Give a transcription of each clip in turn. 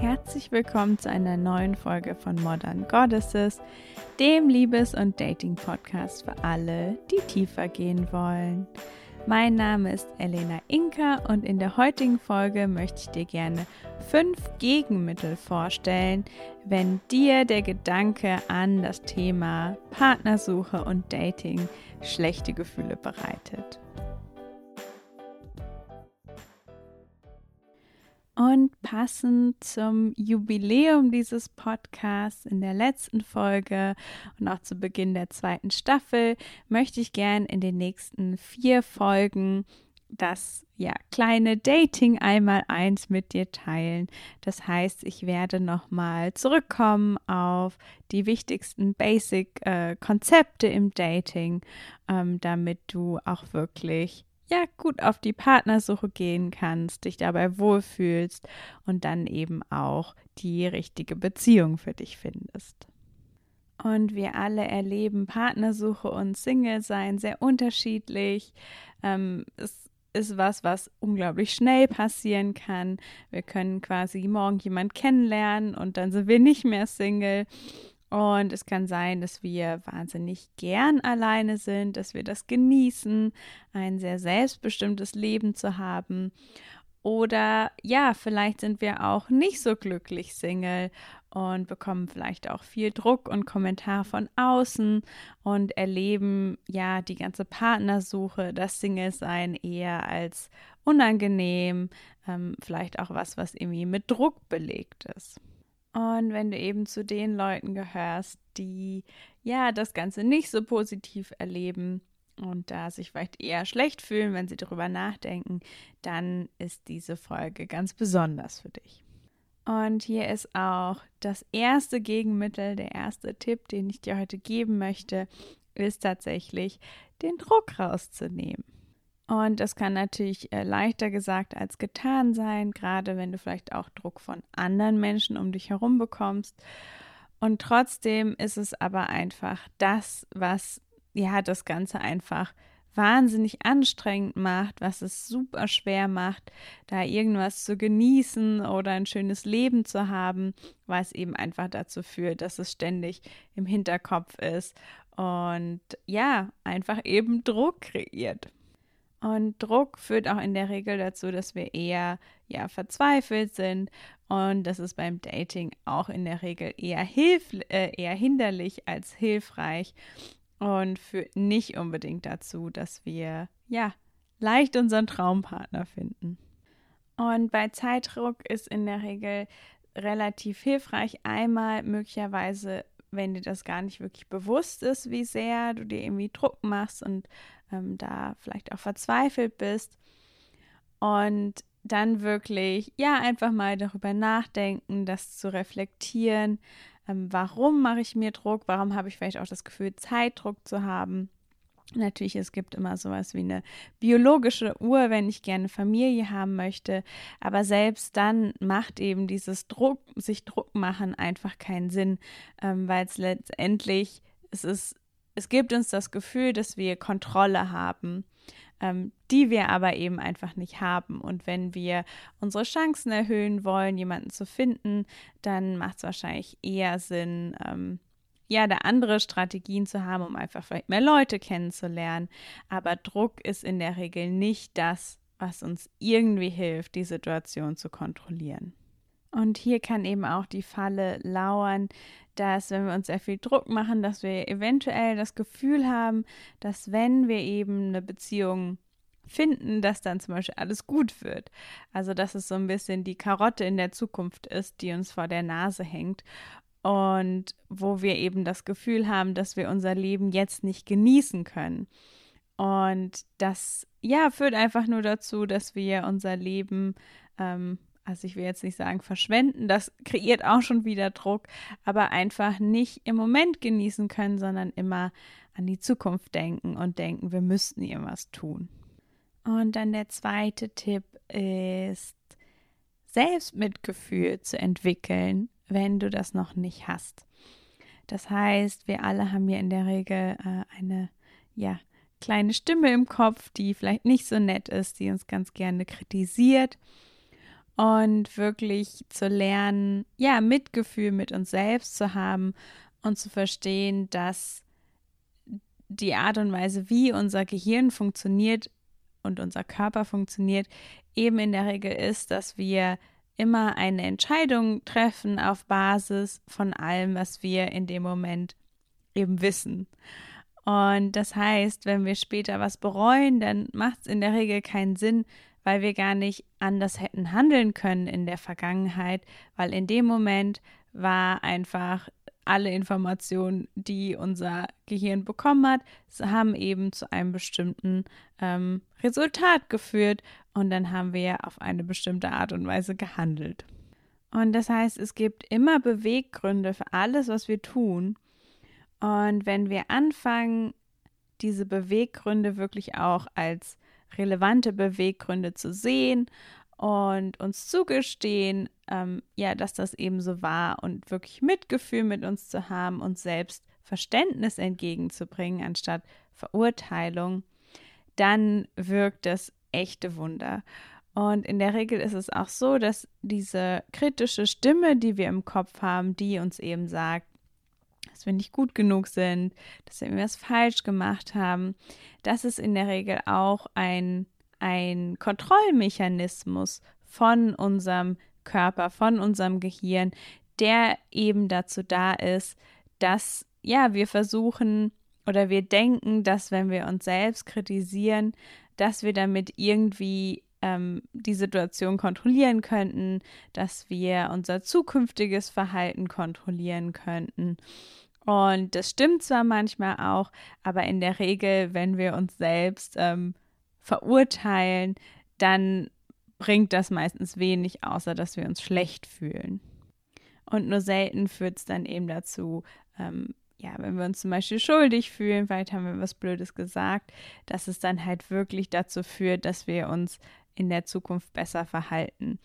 Herzlich willkommen zu einer neuen Folge von Modern Goddesses, dem Liebes- und Dating-Podcast für alle, die tiefer gehen wollen. Mein Name ist Elena Inka und in der heutigen Folge möchte ich dir gerne fünf Gegenmittel vorstellen, wenn dir der Gedanke an das Thema Partnersuche und Dating schlechte Gefühle bereitet. Und passend zum Jubiläum dieses Podcasts in der letzten Folge und auch zu Beginn der zweiten Staffel möchte ich gern in den nächsten vier Folgen das ja kleine Dating einmal eins mit dir teilen. Das heißt, ich werde nochmal zurückkommen auf die wichtigsten Basic-Konzepte äh, im Dating, ähm, damit du auch wirklich ja gut auf die Partnersuche gehen kannst, dich dabei wohlfühlst und dann eben auch die richtige Beziehung für dich findest. Und wir alle erleben Partnersuche und Single-Sein sehr unterschiedlich. Ähm, es ist was, was unglaublich schnell passieren kann. Wir können quasi morgen jemand kennenlernen und dann sind wir nicht mehr Single. Und es kann sein, dass wir wahnsinnig gern alleine sind, dass wir das genießen, ein sehr selbstbestimmtes Leben zu haben. Oder ja, vielleicht sind wir auch nicht so glücklich Single und bekommen vielleicht auch viel Druck und Kommentar von außen und erleben ja die ganze Partnersuche, das Single-Sein eher als unangenehm, ähm, vielleicht auch was, was irgendwie mit Druck belegt ist. Und wenn du eben zu den Leuten gehörst, die ja das Ganze nicht so positiv erleben und da sich vielleicht eher schlecht fühlen, wenn sie darüber nachdenken, dann ist diese Folge ganz besonders für dich. Und hier ist auch das erste Gegenmittel, der erste Tipp, den ich dir heute geben möchte, ist tatsächlich den Druck rauszunehmen. Und das kann natürlich äh, leichter gesagt als getan sein, gerade wenn du vielleicht auch Druck von anderen Menschen um dich herum bekommst. Und trotzdem ist es aber einfach das, was ja das Ganze einfach wahnsinnig anstrengend macht, was es super schwer macht, da irgendwas zu genießen oder ein schönes Leben zu haben, weil es eben einfach dazu führt, dass es ständig im Hinterkopf ist und ja, einfach eben Druck kreiert. Und Druck führt auch in der Regel dazu, dass wir eher ja verzweifelt sind und das ist beim Dating auch in der Regel eher hilf äh, eher hinderlich als hilfreich und führt nicht unbedingt dazu, dass wir ja leicht unseren Traumpartner finden. Und bei Zeitdruck ist in der Regel relativ hilfreich einmal möglicherweise wenn dir das gar nicht wirklich bewusst ist, wie sehr du dir irgendwie Druck machst und ähm, da vielleicht auch verzweifelt bist. Und dann wirklich, ja, einfach mal darüber nachdenken, das zu reflektieren. Ähm, warum mache ich mir Druck? Warum habe ich vielleicht auch das Gefühl, Zeitdruck zu haben? Natürlich, es gibt immer sowas wie eine biologische Uhr, wenn ich gerne Familie haben möchte. Aber selbst dann macht eben dieses Druck, sich Druck machen einfach keinen Sinn, ähm, weil es letztendlich, es ist es gibt uns das Gefühl, dass wir Kontrolle haben, ähm, die wir aber eben einfach nicht haben. Und wenn wir unsere Chancen erhöhen wollen, jemanden zu finden, dann macht es wahrscheinlich eher Sinn, ähm, ja, da andere Strategien zu haben, um einfach vielleicht mehr Leute kennenzulernen. Aber Druck ist in der Regel nicht das, was uns irgendwie hilft, die Situation zu kontrollieren. Und hier kann eben auch die Falle lauern, dass wenn wir uns sehr viel Druck machen, dass wir eventuell das Gefühl haben, dass wenn wir eben eine Beziehung finden, dass dann zum Beispiel alles gut wird. Also dass es so ein bisschen die Karotte in der Zukunft ist, die uns vor der Nase hängt und wo wir eben das Gefühl haben, dass wir unser Leben jetzt nicht genießen können. Und das, ja, führt einfach nur dazu, dass wir unser Leben ähm, also ich will jetzt nicht sagen verschwenden, das kreiert auch schon wieder Druck, aber einfach nicht im Moment genießen können, sondern immer an die Zukunft denken und denken, wir müssten irgendwas tun. Und dann der zweite Tipp ist, Selbstmitgefühl zu entwickeln, wenn du das noch nicht hast. Das heißt, wir alle haben ja in der Regel äh, eine ja, kleine Stimme im Kopf, die vielleicht nicht so nett ist, die uns ganz gerne kritisiert. Und wirklich zu lernen, ja, Mitgefühl mit uns selbst zu haben und zu verstehen, dass die Art und Weise, wie unser Gehirn funktioniert und unser Körper funktioniert, eben in der Regel ist, dass wir immer eine Entscheidung treffen auf Basis von allem, was wir in dem Moment eben wissen. Und das heißt, wenn wir später was bereuen, dann macht es in der Regel keinen Sinn, weil wir gar nicht anders hätten handeln können in der Vergangenheit, weil in dem Moment war einfach alle Informationen, die unser Gehirn bekommen hat, haben eben zu einem bestimmten ähm, Resultat geführt und dann haben wir auf eine bestimmte Art und Weise gehandelt. Und das heißt, es gibt immer Beweggründe für alles, was wir tun. Und wenn wir anfangen, diese Beweggründe wirklich auch als relevante Beweggründe zu sehen und uns zugestehen, ähm, ja, dass das eben so war und wirklich Mitgefühl mit uns zu haben und selbst Verständnis entgegenzubringen anstatt Verurteilung, dann wirkt das echte Wunder. Und in der Regel ist es auch so, dass diese kritische Stimme, die wir im Kopf haben, die uns eben sagt, dass wir nicht gut genug sind, dass wir irgendwas falsch gemacht haben, das ist in der Regel auch ein, ein Kontrollmechanismus von unserem Körper, von unserem Gehirn, der eben dazu da ist, dass ja, wir versuchen oder wir denken, dass wenn wir uns selbst kritisieren, dass wir damit irgendwie ähm, die Situation kontrollieren könnten, dass wir unser zukünftiges Verhalten kontrollieren könnten. Und das stimmt zwar manchmal auch, aber in der Regel, wenn wir uns selbst ähm, verurteilen, dann bringt das meistens wenig, außer dass wir uns schlecht fühlen. Und nur selten führt es dann eben dazu, ähm, ja, wenn wir uns zum Beispiel schuldig fühlen, vielleicht haben wir was Blödes gesagt, dass es dann halt wirklich dazu führt, dass wir uns in der Zukunft besser verhalten.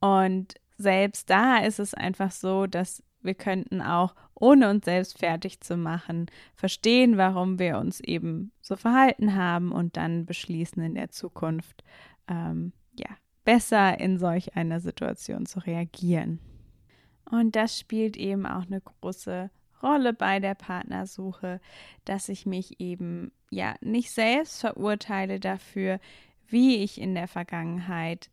Und selbst da ist es einfach so, dass wir könnten auch, ohne uns selbst fertig zu machen, verstehen, warum wir uns eben so verhalten haben und dann beschließen in der Zukunft, ähm, ja, besser in solch einer Situation zu reagieren. Und das spielt eben auch eine große Rolle bei der Partnersuche, dass ich mich eben ja nicht selbst verurteile dafür, wie ich in der Vergangenheit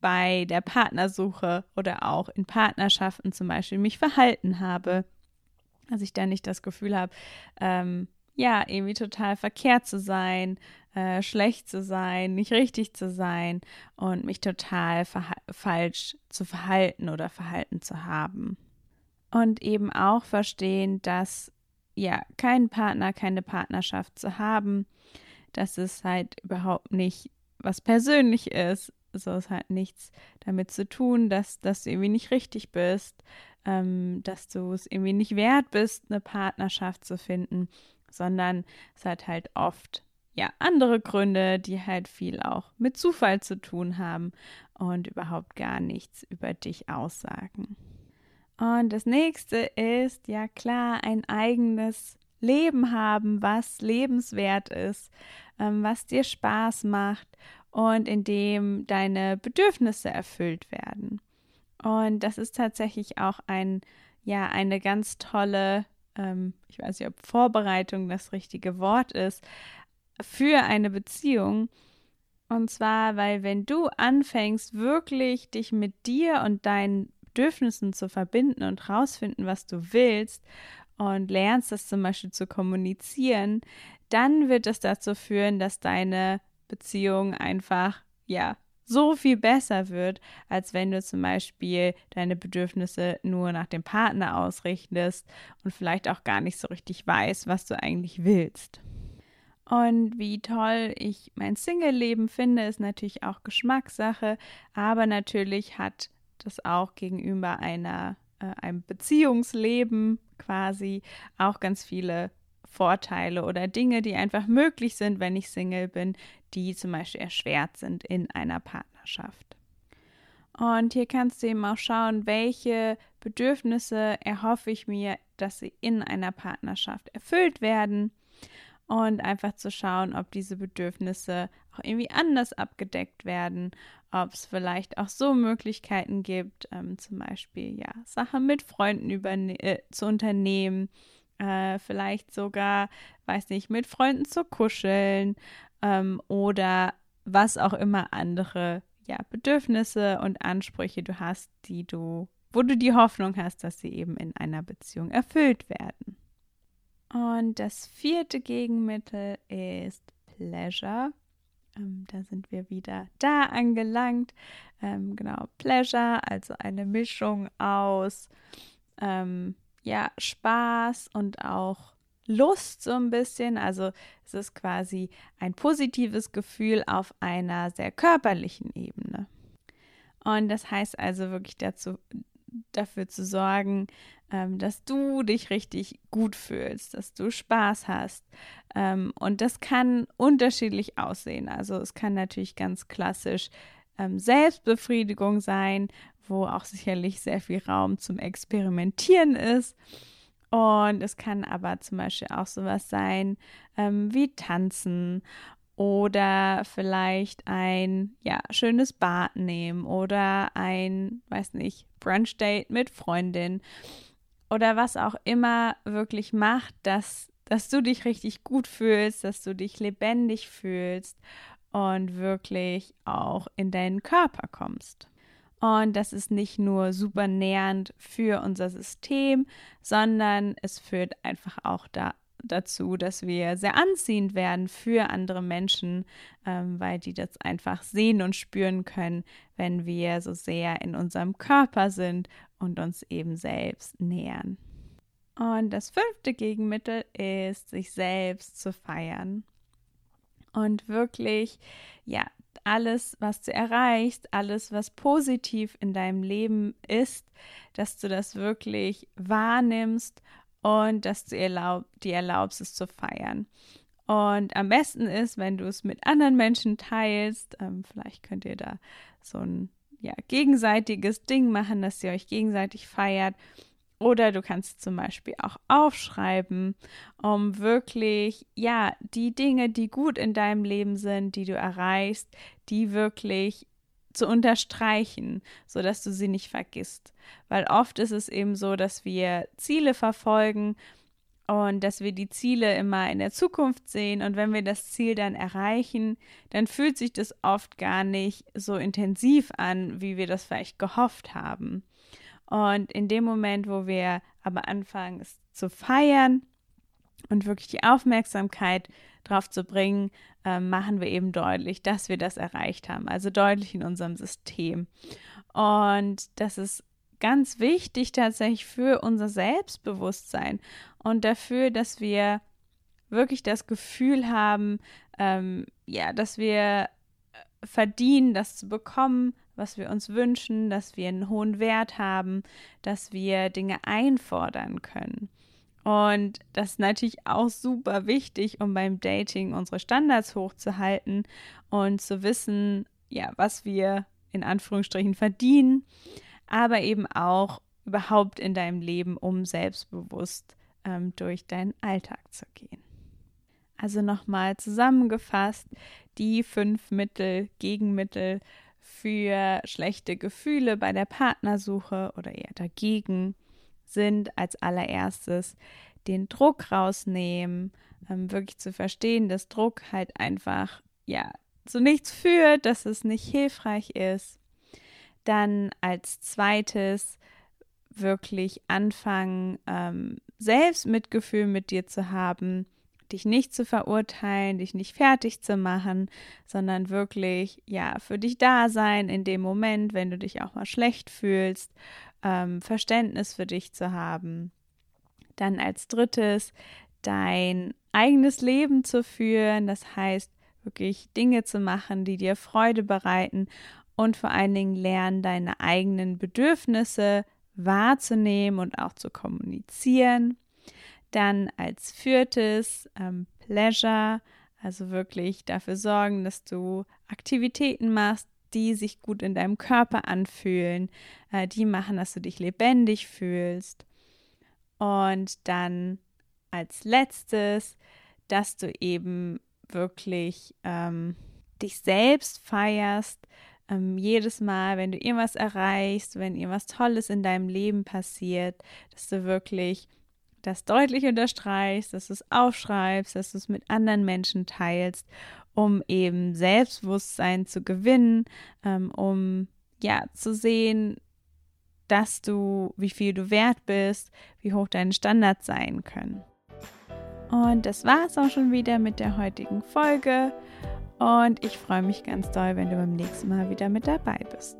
bei der Partnersuche oder auch in Partnerschaften zum Beispiel mich verhalten habe, dass ich da nicht das Gefühl habe, ähm, ja, irgendwie total verkehrt zu sein, äh, schlecht zu sein, nicht richtig zu sein und mich total falsch zu verhalten oder verhalten zu haben. Und eben auch verstehen, dass ja keinen Partner, keine Partnerschaft zu haben, dass es halt überhaupt nicht was persönlich ist. So ist halt nichts damit zu tun, dass, dass du irgendwie nicht richtig bist, ähm, dass du es irgendwie nicht wert bist, eine Partnerschaft zu finden, sondern es hat halt oft ja andere Gründe, die halt viel auch mit Zufall zu tun haben und überhaupt gar nichts über dich aussagen. Und das nächste ist ja klar ein eigenes Leben haben, was lebenswert ist, ähm, was dir Spaß macht und in dem deine Bedürfnisse erfüllt werden. Und das ist tatsächlich auch ein, ja, eine ganz tolle ähm, ich weiß nicht, ob Vorbereitung das richtige Wort ist, für eine Beziehung. Und zwar, weil wenn du anfängst, wirklich dich mit dir und deinen Bedürfnissen zu verbinden und rausfinden, was du willst und lernst das zum Beispiel zu kommunizieren, dann wird es dazu führen, dass deine Beziehung einfach, ja, so viel besser wird, als wenn du zum Beispiel deine Bedürfnisse nur nach dem Partner ausrichtest und vielleicht auch gar nicht so richtig weißt, was du eigentlich willst. Und wie toll ich mein Single-Leben finde, ist natürlich auch Geschmackssache, aber natürlich hat das auch gegenüber einer, äh, einem Beziehungsleben quasi auch ganz viele Vorteile oder Dinge, die einfach möglich sind, wenn ich Single bin, die zum Beispiel erschwert sind in einer Partnerschaft. Und hier kannst du eben auch schauen, welche Bedürfnisse erhoffe ich mir, dass sie in einer Partnerschaft erfüllt werden. Und einfach zu schauen, ob diese Bedürfnisse auch irgendwie anders abgedeckt werden, ob es vielleicht auch so Möglichkeiten gibt, ähm, zum Beispiel ja Sachen mit Freunden äh, zu unternehmen, äh, vielleicht sogar, weiß nicht, mit Freunden zu kuscheln ähm, oder was auch immer andere ja, Bedürfnisse und Ansprüche du hast, die du, wo du die Hoffnung hast, dass sie eben in einer Beziehung erfüllt werden. Und das vierte Gegenmittel ist Pleasure. Ähm, da sind wir wieder da angelangt. Ähm, genau, Pleasure, also eine Mischung aus ähm, ja, Spaß und auch Lust so ein bisschen. Also es ist quasi ein positives Gefühl auf einer sehr körperlichen Ebene. Und das heißt also wirklich dazu, dafür zu sorgen, ähm, dass du dich richtig gut fühlst, dass du Spaß hast. Ähm, und das kann unterschiedlich aussehen. Also es kann natürlich ganz klassisch ähm, Selbstbefriedigung sein, wo auch sicherlich sehr viel Raum zum Experimentieren ist. Und es kann aber zum Beispiel auch sowas sein ähm, wie Tanzen oder vielleicht ein ja, schönes Bad nehmen oder ein, weiß nicht, Brunch-Date mit Freundin oder was auch immer wirklich macht, dass, dass du dich richtig gut fühlst, dass du dich lebendig fühlst und wirklich auch in deinen Körper kommst. Und das ist nicht nur super nährend für unser System, sondern es führt einfach auch da, dazu, dass wir sehr anziehend werden für andere Menschen, ähm, weil die das einfach sehen und spüren können, wenn wir so sehr in unserem Körper sind und uns eben selbst nähern. Und das fünfte Gegenmittel ist, sich selbst zu feiern und wirklich, ja, alles, was du erreichst, alles, was positiv in deinem Leben ist, dass du das wirklich wahrnimmst und dass du erlaub, dir erlaubst, es zu feiern. Und am besten ist, wenn du es mit anderen Menschen teilst. Ähm, vielleicht könnt ihr da so ein ja, gegenseitiges Ding machen, dass ihr euch gegenseitig feiert oder du kannst zum Beispiel auch aufschreiben, um wirklich, ja, die Dinge, die gut in deinem Leben sind, die du erreichst, die wirklich zu unterstreichen, sodass du sie nicht vergisst. Weil oft ist es eben so, dass wir Ziele verfolgen und dass wir die Ziele immer in der Zukunft sehen und wenn wir das Ziel dann erreichen, dann fühlt sich das oft gar nicht so intensiv an, wie wir das vielleicht gehofft haben. Und in dem Moment, wo wir aber anfangen, es zu feiern und wirklich die Aufmerksamkeit drauf zu bringen, äh, machen wir eben deutlich, dass wir das erreicht haben. Also deutlich in unserem System. Und das ist ganz wichtig tatsächlich für unser Selbstbewusstsein und dafür, dass wir wirklich das Gefühl haben, ähm, ja, dass wir verdienen, das zu bekommen, was wir uns wünschen, dass wir einen hohen Wert haben, dass wir Dinge einfordern können. Und das ist natürlich auch super wichtig, um beim Dating unsere Standards hochzuhalten und zu wissen, ja, was wir in Anführungsstrichen verdienen, aber eben auch überhaupt in deinem Leben, um selbstbewusst ähm, durch deinen Alltag zu gehen. Also nochmal zusammengefasst, die fünf Mittel, Gegenmittel für schlechte Gefühle bei der Partnersuche oder eher dagegen sind als allererstes den Druck rausnehmen, ähm, wirklich zu verstehen, dass Druck halt einfach ja zu nichts führt, dass es nicht hilfreich ist. Dann als zweites wirklich anfangen, ähm, selbst Mitgefühl mit dir zu haben, dich nicht zu verurteilen, dich nicht fertig zu machen, sondern wirklich, ja, für dich da sein in dem Moment, wenn du dich auch mal schlecht fühlst, ähm, Verständnis für dich zu haben. Dann als drittes dein eigenes Leben zu führen, das heißt wirklich Dinge zu machen, die dir Freude bereiten und vor allen Dingen lernen, deine eigenen Bedürfnisse wahrzunehmen und auch zu kommunizieren. Dann als viertes ähm, Pleasure, also wirklich dafür sorgen, dass du Aktivitäten machst, die sich gut in deinem Körper anfühlen, äh, die machen, dass du dich lebendig fühlst. Und dann als letztes, dass du eben wirklich ähm, dich selbst feierst, ähm, jedes Mal, wenn du irgendwas erreichst, wenn irgendwas Tolles in deinem Leben passiert, dass du wirklich das deutlich unterstreichst, dass du es aufschreibst, dass du es mit anderen Menschen teilst, um eben Selbstbewusstsein zu gewinnen, ähm, um ja zu sehen, dass du, wie viel du wert bist, wie hoch deine Standards sein können. Und das war es auch schon wieder mit der heutigen Folge. Und ich freue mich ganz doll, wenn du beim nächsten Mal wieder mit dabei bist.